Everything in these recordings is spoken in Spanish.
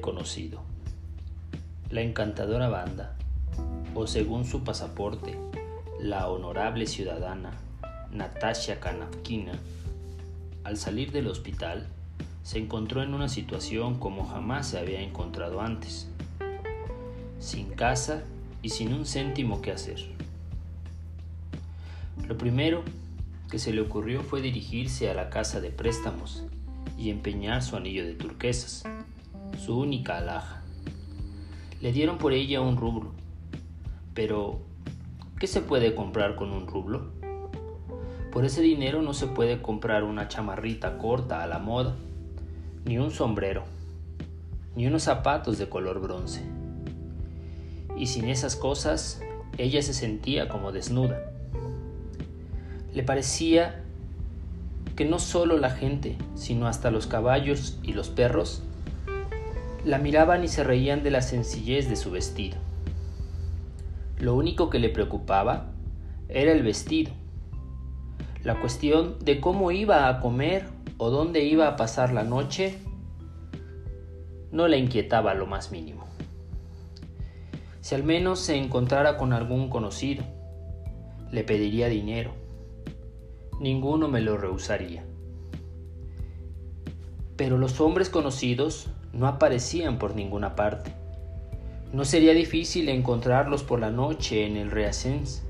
conocido. La encantadora banda, o según su pasaporte, la honorable ciudadana Natasha Kanavkina, al salir del hospital, se encontró en una situación como jamás se había encontrado antes, sin casa y sin un céntimo que hacer. Lo primero que se le ocurrió fue dirigirse a la casa de préstamos y empeñar su anillo de turquesas, su única alhaja. Le dieron por ella un rublo, pero ¿qué se puede comprar con un rublo? Por ese dinero no se puede comprar una chamarrita corta a la moda, ni un sombrero, ni unos zapatos de color bronce. Y sin esas cosas, ella se sentía como desnuda. Le parecía que no solo la gente, sino hasta los caballos y los perros, la miraban y se reían de la sencillez de su vestido. Lo único que le preocupaba era el vestido. La cuestión de cómo iba a comer o dónde iba a pasar la noche no le inquietaba lo más mínimo. Si al menos se encontrara con algún conocido, le pediría dinero ninguno me lo rehusaría. Pero los hombres conocidos no aparecían por ninguna parte. No sería difícil encontrarlos por la noche en el Reasens,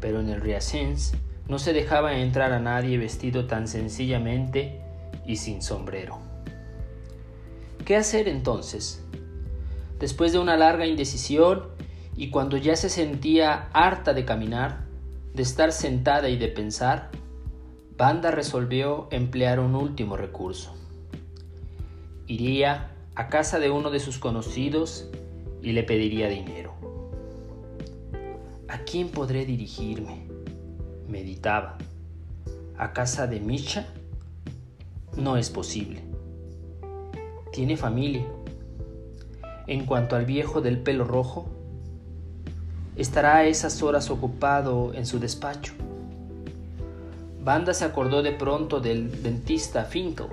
pero en el Reasens no se dejaba entrar a nadie vestido tan sencillamente y sin sombrero. ¿Qué hacer entonces? Después de una larga indecisión y cuando ya se sentía harta de caminar, de estar sentada y de pensar, Banda resolvió emplear un último recurso. Iría a casa de uno de sus conocidos y le pediría dinero. ¿A quién podré dirigirme? Meditaba. ¿A casa de Misha? No es posible. Tiene familia. En cuanto al viejo del pelo rojo, estará a esas horas ocupado en su despacho. Banda se acordó de pronto del dentista Finkel,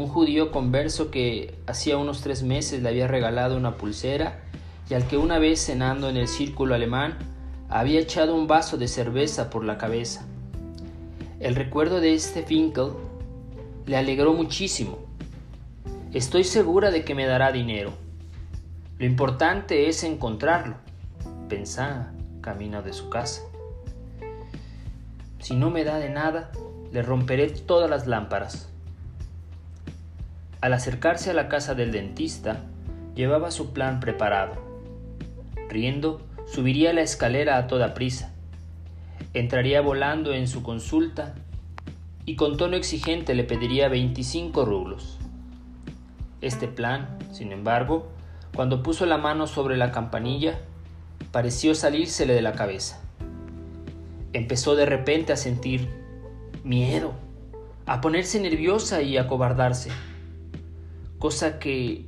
un judío converso que hacía unos tres meses le había regalado una pulsera y al que una vez cenando en el círculo alemán había echado un vaso de cerveza por la cabeza. El recuerdo de este Finkel le alegró muchísimo. Estoy segura de que me dará dinero. Lo importante es encontrarlo pensaba camino de su casa. Si no me da de nada, le romperé todas las lámparas. Al acercarse a la casa del dentista, llevaba su plan preparado. Riendo, subiría la escalera a toda prisa. Entraría volando en su consulta y con tono exigente le pediría 25 rublos. Este plan, sin embargo, cuando puso la mano sobre la campanilla, pareció salírsele de la cabeza. Empezó de repente a sentir miedo, a ponerse nerviosa y a cobardarse, cosa que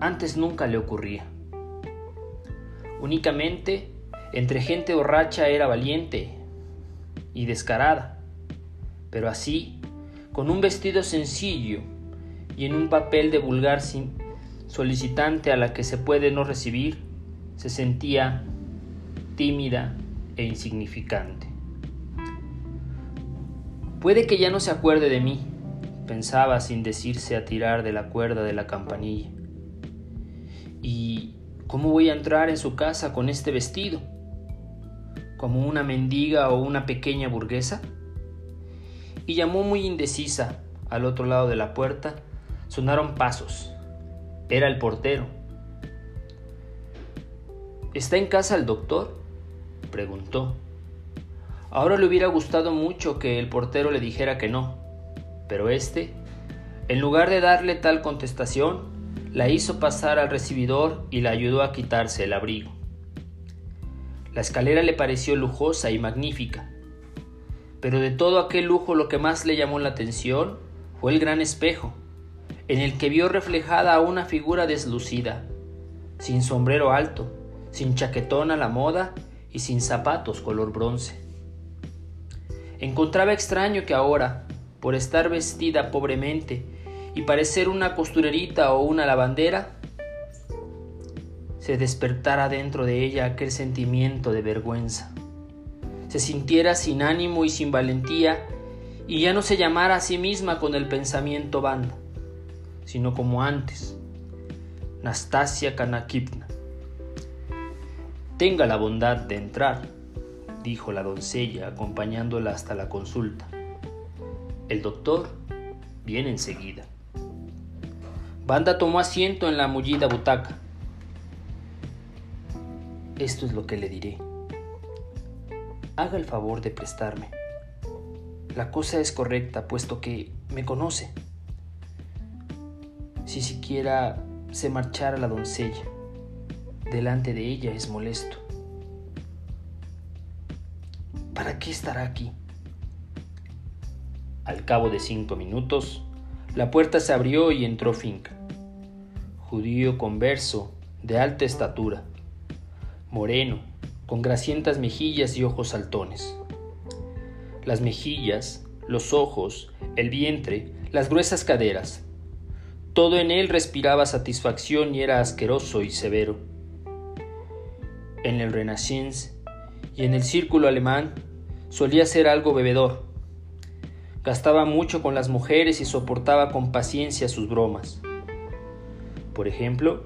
antes nunca le ocurría. Únicamente entre gente borracha era valiente y descarada, pero así, con un vestido sencillo y en un papel de vulgar solicitante a la que se puede no recibir, se sentía tímida e insignificante. Puede que ya no se acuerde de mí, pensaba sin decirse a tirar de la cuerda de la campanilla. ¿Y cómo voy a entrar en su casa con este vestido? ¿Como una mendiga o una pequeña burguesa? Y llamó muy indecisa al otro lado de la puerta. Sonaron pasos. Era el portero ¿Está en casa el doctor? preguntó. Ahora le hubiera gustado mucho que el portero le dijera que no, pero éste, en lugar de darle tal contestación, la hizo pasar al recibidor y la ayudó a quitarse el abrigo. La escalera le pareció lujosa y magnífica, pero de todo aquel lujo lo que más le llamó la atención fue el gran espejo, en el que vio reflejada una figura deslucida, sin sombrero alto, sin chaquetón a la moda y sin zapatos color bronce. Encontraba extraño que ahora, por estar vestida pobremente y parecer una costurerita o una lavandera, se despertara dentro de ella aquel sentimiento de vergüenza, se sintiera sin ánimo y sin valentía y ya no se llamara a sí misma con el pensamiento banda, sino como antes, Nastasia Kanakipna. Tenga la bondad de entrar, dijo la doncella acompañándola hasta la consulta. El doctor viene enseguida. Banda tomó asiento en la mullida butaca. Esto es lo que le diré. Haga el favor de prestarme. La cosa es correcta, puesto que me conoce. Si siquiera se marchara la doncella, delante de ella es molesto. ¿Para qué estará aquí? Al cabo de cinco minutos, la puerta se abrió y entró Finca, judío converso, de alta estatura, moreno, con grasientas mejillas y ojos saltones. Las mejillas, los ojos, el vientre, las gruesas caderas, todo en él respiraba satisfacción y era asqueroso y severo. En el Renaissance y en el círculo alemán solía ser algo bebedor, Gastaba mucho con las mujeres y soportaba con paciencia sus bromas. Por ejemplo,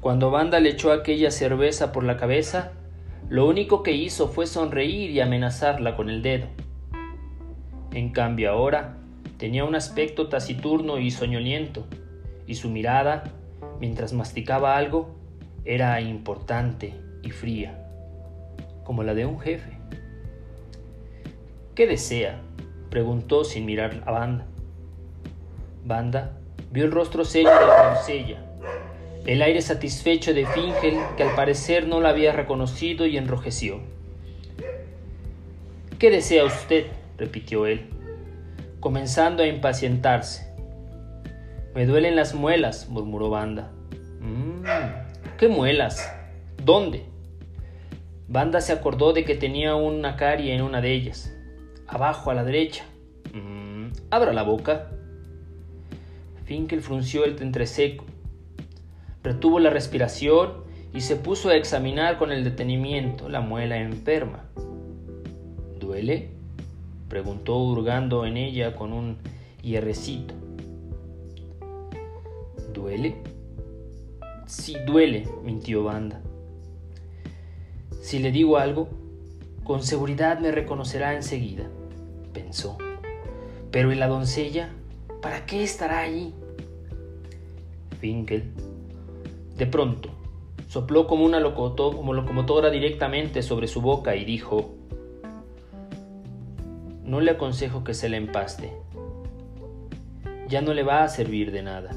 cuando Banda le echó aquella cerveza por la cabeza, lo único que hizo fue sonreír y amenazarla con el dedo. En cambio ahora tenía un aspecto taciturno y soñoliento, y su mirada, mientras masticaba algo, era importante y fría, como la de un jefe. ¿Qué desea? Preguntó sin mirar a Banda. Banda vio el rostro serio de la doncella, el aire satisfecho de Fingel, que al parecer no la había reconocido y enrojeció. ¿Qué desea usted? repitió él, comenzando a impacientarse. Me duelen las muelas, murmuró Banda. Mm, ¿Qué muelas? ¿Dónde? Banda se acordó de que tenía una carie en una de ellas abajo a la derecha. Mm, abra la boca. Finkel frunció el entrecejo, retuvo la respiración y se puso a examinar con el detenimiento la muela enferma. ¿Duele? preguntó hurgando en ella con un hierrecito. ¿Duele? Sí, duele, mintió Banda. Si le digo algo, con seguridad me reconocerá enseguida pensó. Pero ¿y la doncella? ¿Para qué estará allí? Finkel, de pronto, sopló como una como locomotora directamente sobre su boca y dijo, no le aconsejo que se la empaste. Ya no le va a servir de nada.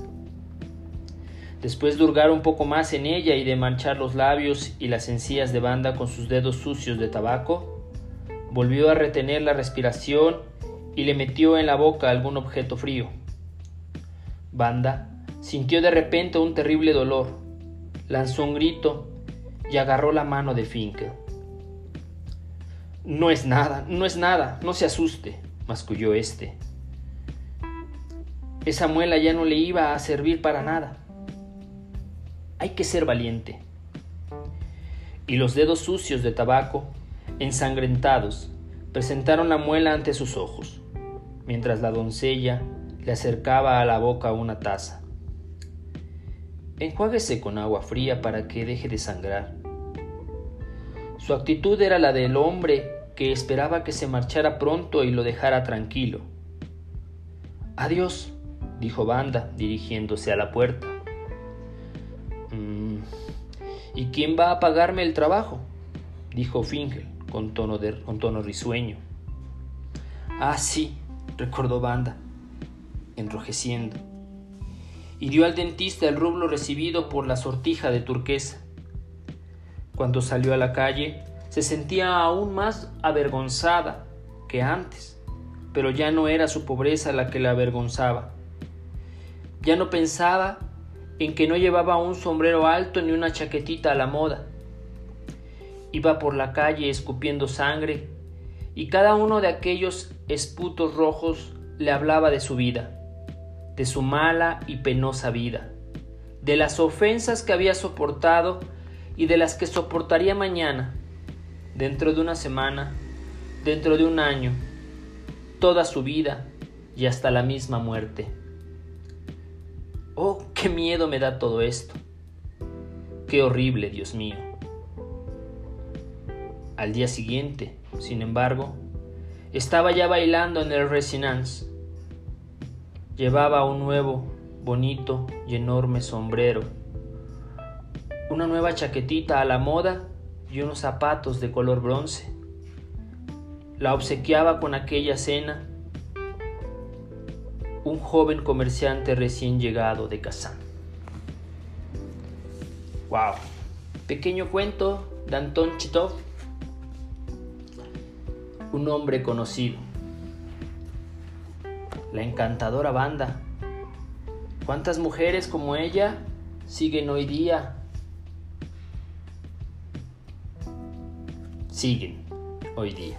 Después de hurgar un poco más en ella y de manchar los labios y las encías de banda con sus dedos sucios de tabaco, Volvió a retener la respiración y le metió en la boca algún objeto frío. Banda sintió de repente un terrible dolor, lanzó un grito y agarró la mano de Finkel. No es nada, no es nada, no se asuste, masculló este. Esa muela ya no le iba a servir para nada. Hay que ser valiente. Y los dedos sucios de tabaco ensangrentados, presentaron la muela ante sus ojos, mientras la doncella le acercaba a la boca una taza. Enjuáguese con agua fría para que deje de sangrar. Su actitud era la del hombre que esperaba que se marchara pronto y lo dejara tranquilo. Adiós, dijo Banda, dirigiéndose a la puerta. Mm, ¿Y quién va a pagarme el trabajo? dijo Fingel con tono, de, con tono risueño. Ah, sí, recordó Banda, enrojeciendo. Y dio al dentista el rublo recibido por la sortija de turquesa. Cuando salió a la calle, se sentía aún más avergonzada que antes, pero ya no era su pobreza la que la avergonzaba. Ya no pensaba en que no llevaba un sombrero alto ni una chaquetita a la moda, Iba por la calle escupiendo sangre y cada uno de aquellos esputos rojos le hablaba de su vida, de su mala y penosa vida, de las ofensas que había soportado y de las que soportaría mañana, dentro de una semana, dentro de un año, toda su vida y hasta la misma muerte. Oh, qué miedo me da todo esto. Qué horrible, Dios mío. Al día siguiente, sin embargo, estaba ya bailando en el Resonance. Llevaba un nuevo, bonito y enorme sombrero, una nueva chaquetita a la moda y unos zapatos de color bronce. La obsequiaba con aquella cena un joven comerciante recién llegado de Kazán. Wow. Pequeño cuento de Anton Chitov, un hombre conocido. La encantadora banda. ¿Cuántas mujeres como ella siguen hoy día? Siguen hoy día.